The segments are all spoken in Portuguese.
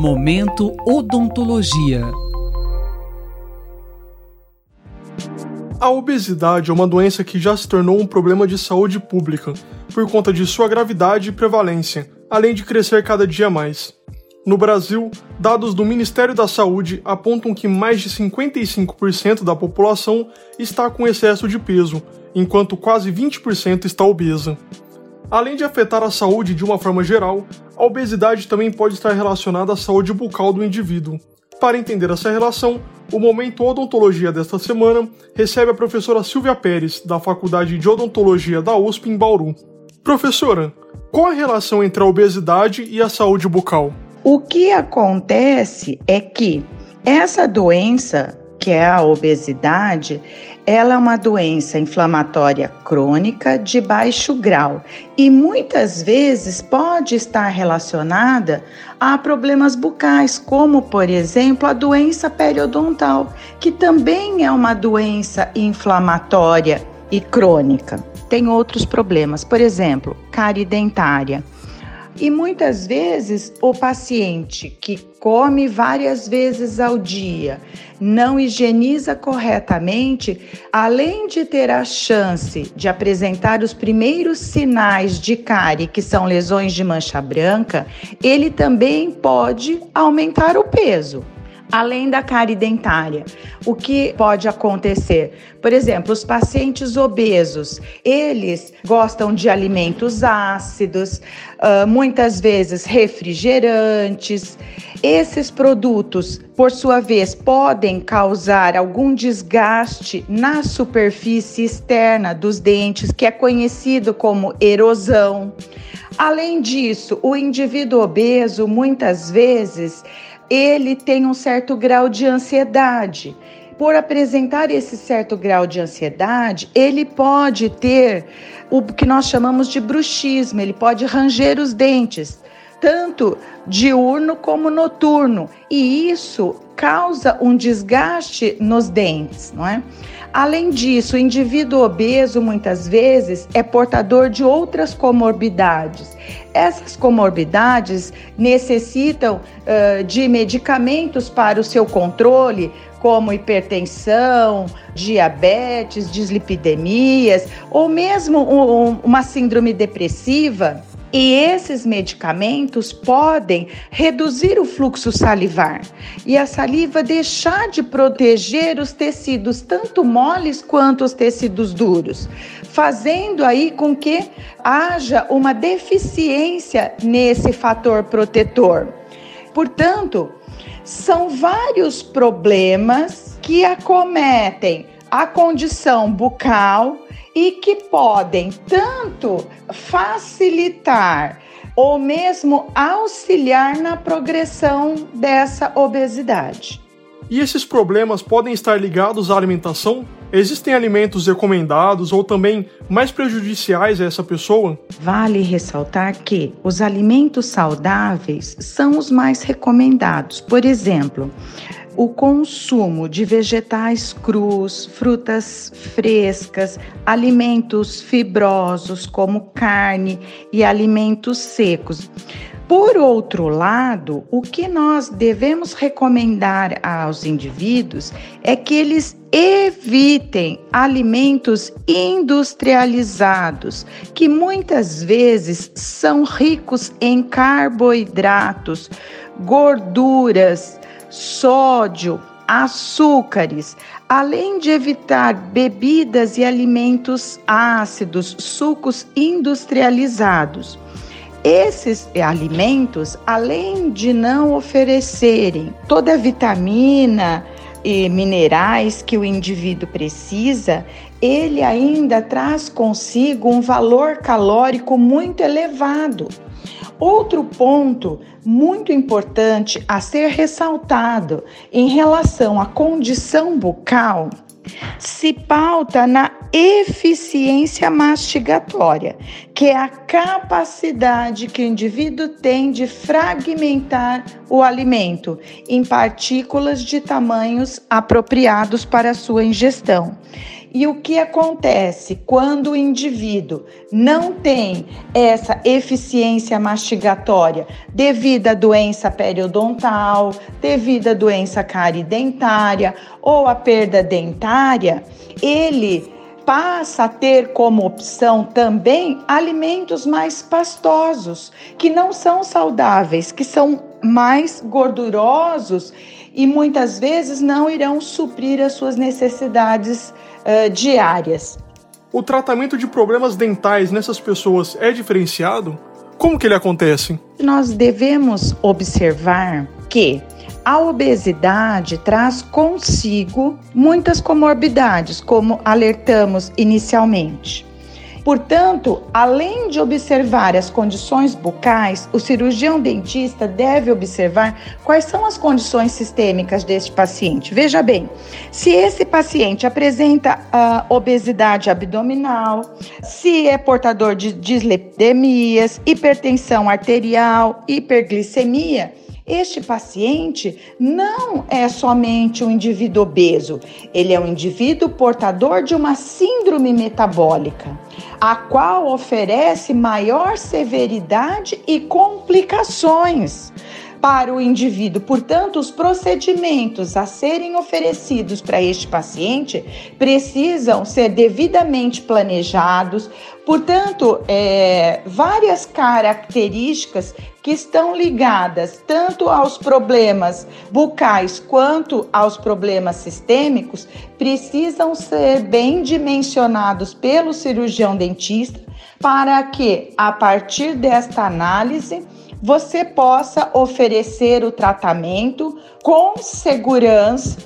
Momento Odontologia. A obesidade é uma doença que já se tornou um problema de saúde pública, por conta de sua gravidade e prevalência, além de crescer cada dia mais. No Brasil, dados do Ministério da Saúde apontam que mais de 55% da população está com excesso de peso, enquanto quase 20% está obesa. Além de afetar a saúde de uma forma geral, a obesidade também pode estar relacionada à saúde bucal do indivíduo. Para entender essa relação, o Momento Odontologia desta semana recebe a professora Silvia Pérez, da Faculdade de Odontologia da USP em Bauru. Professora, qual a relação entre a obesidade e a saúde bucal? O que acontece é que essa doença, que é a obesidade, ela é uma doença inflamatória crônica de baixo grau e muitas vezes pode estar relacionada a problemas bucais, como por exemplo a doença periodontal, que também é uma doença inflamatória e crônica. Tem outros problemas, por exemplo, cárie dentária. E muitas vezes o paciente que come várias vezes ao dia, não higieniza corretamente, além de ter a chance de apresentar os primeiros sinais de cárie, que são lesões de mancha branca, ele também pode aumentar o peso além da cárie dentária. O que pode acontecer? Por exemplo, os pacientes obesos, eles gostam de alimentos ácidos, uh, muitas vezes refrigerantes. Esses produtos, por sua vez, podem causar algum desgaste na superfície externa dos dentes, que é conhecido como erosão. Além disso, o indivíduo obeso muitas vezes ele tem um certo grau de ansiedade. Por apresentar esse certo grau de ansiedade, ele pode ter o que nós chamamos de bruxismo, ele pode ranger os dentes, tanto diurno como noturno, e isso causa um desgaste nos dentes, não é? Além disso, o indivíduo obeso muitas vezes é portador de outras comorbidades. Essas comorbidades necessitam uh, de medicamentos para o seu controle, como hipertensão, diabetes, dislipidemias, ou mesmo um, uma síndrome depressiva e esses medicamentos podem reduzir o fluxo salivar e a saliva deixar de proteger os tecidos, tanto moles quanto os tecidos duros, fazendo aí com que haja uma deficiência nesse fator protetor. Portanto, são vários problemas que acometem a condição bucal e que podem tanto facilitar ou mesmo auxiliar na progressão dessa obesidade. E esses problemas podem estar ligados à alimentação? Existem alimentos recomendados ou também mais prejudiciais a essa pessoa? Vale ressaltar que os alimentos saudáveis são os mais recomendados. Por exemplo, o consumo de vegetais crus, frutas frescas, alimentos fibrosos como carne e alimentos secos. Por outro lado, o que nós devemos recomendar aos indivíduos é que eles evitem alimentos industrializados, que muitas vezes são ricos em carboidratos, gorduras, sódio, açúcares, além de evitar bebidas e alimentos ácidos, sucos industrializados. Esses alimentos, além de não oferecerem toda a vitamina e minerais que o indivíduo precisa, ele ainda traz consigo um valor calórico muito elevado. Outro ponto muito importante a ser ressaltado em relação à condição bucal se pauta na eficiência mastigatória, que é a capacidade que o indivíduo tem de fragmentar o alimento em partículas de tamanhos apropriados para a sua ingestão. E o que acontece quando o indivíduo não tem essa eficiência mastigatória devido à doença periodontal, devido à doença caridentária ou à perda dentária, ele passa a ter como opção também alimentos mais pastosos, que não são saudáveis, que são mais gordurosos e muitas vezes não irão suprir as suas necessidades uh, diárias. O tratamento de problemas dentais nessas pessoas é diferenciado? Como que ele acontece? Nós devemos observar que a obesidade traz consigo muitas comorbidades, como alertamos inicialmente. Portanto, além de observar as condições bucais, o cirurgião dentista deve observar quais são as condições sistêmicas deste paciente. Veja bem, se esse paciente apresenta uh, obesidade abdominal, se é portador de dislipidemias, hipertensão arterial, hiperglicemia, este paciente não é somente um indivíduo obeso, ele é um indivíduo portador de uma síndrome metabólica, a qual oferece maior severidade e complicações para o indivíduo. Portanto, os procedimentos a serem oferecidos para este paciente precisam ser devidamente planejados. Portanto, é, várias características que estão ligadas tanto aos problemas bucais quanto aos problemas sistêmicos precisam ser bem dimensionados pelo cirurgião dentista para que, a partir desta análise, você possa oferecer o tratamento com segurança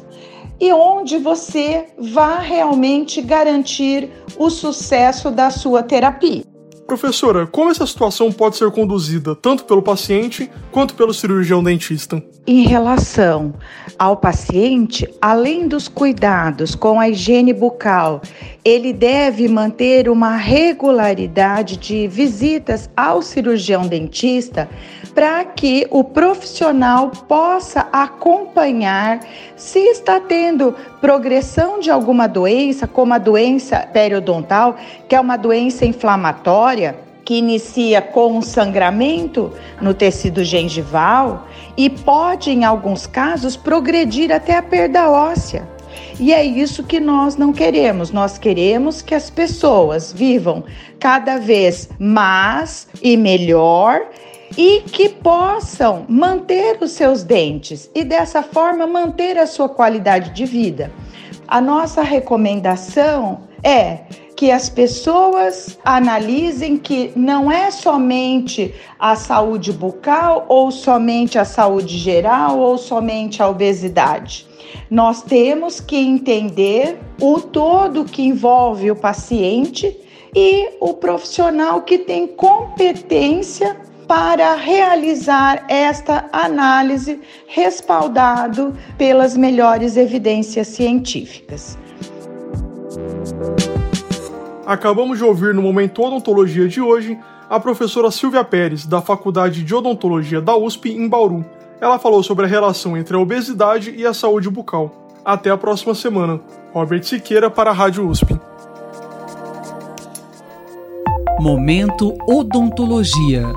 e onde você vá realmente garantir o sucesso da sua terapia. Professora, como essa situação pode ser conduzida tanto pelo paciente quanto pelo cirurgião dentista? Em relação ao paciente, além dos cuidados com a higiene bucal, ele deve manter uma regularidade de visitas ao cirurgião dentista para que o profissional possa acompanhar se está tendo progressão de alguma doença, como a doença periodontal, que é uma doença que inicia com um sangramento no tecido gengival e pode, em alguns casos, progredir até a perda óssea. E é isso que nós não queremos. Nós queremos que as pessoas vivam cada vez mais e melhor e que possam manter os seus dentes e dessa forma manter a sua qualidade de vida. A nossa recomendação é que as pessoas analisem que não é somente a saúde bucal ou somente a saúde geral ou somente a obesidade. Nós temos que entender o todo que envolve o paciente e o profissional que tem competência para realizar esta análise respaldado pelas melhores evidências científicas. Acabamos de ouvir no Momento Odontologia de hoje a professora Silvia Pérez, da Faculdade de Odontologia da USP, em Bauru. Ela falou sobre a relação entre a obesidade e a saúde bucal. Até a próxima semana. Robert Siqueira para a Rádio USP. Momento Odontologia.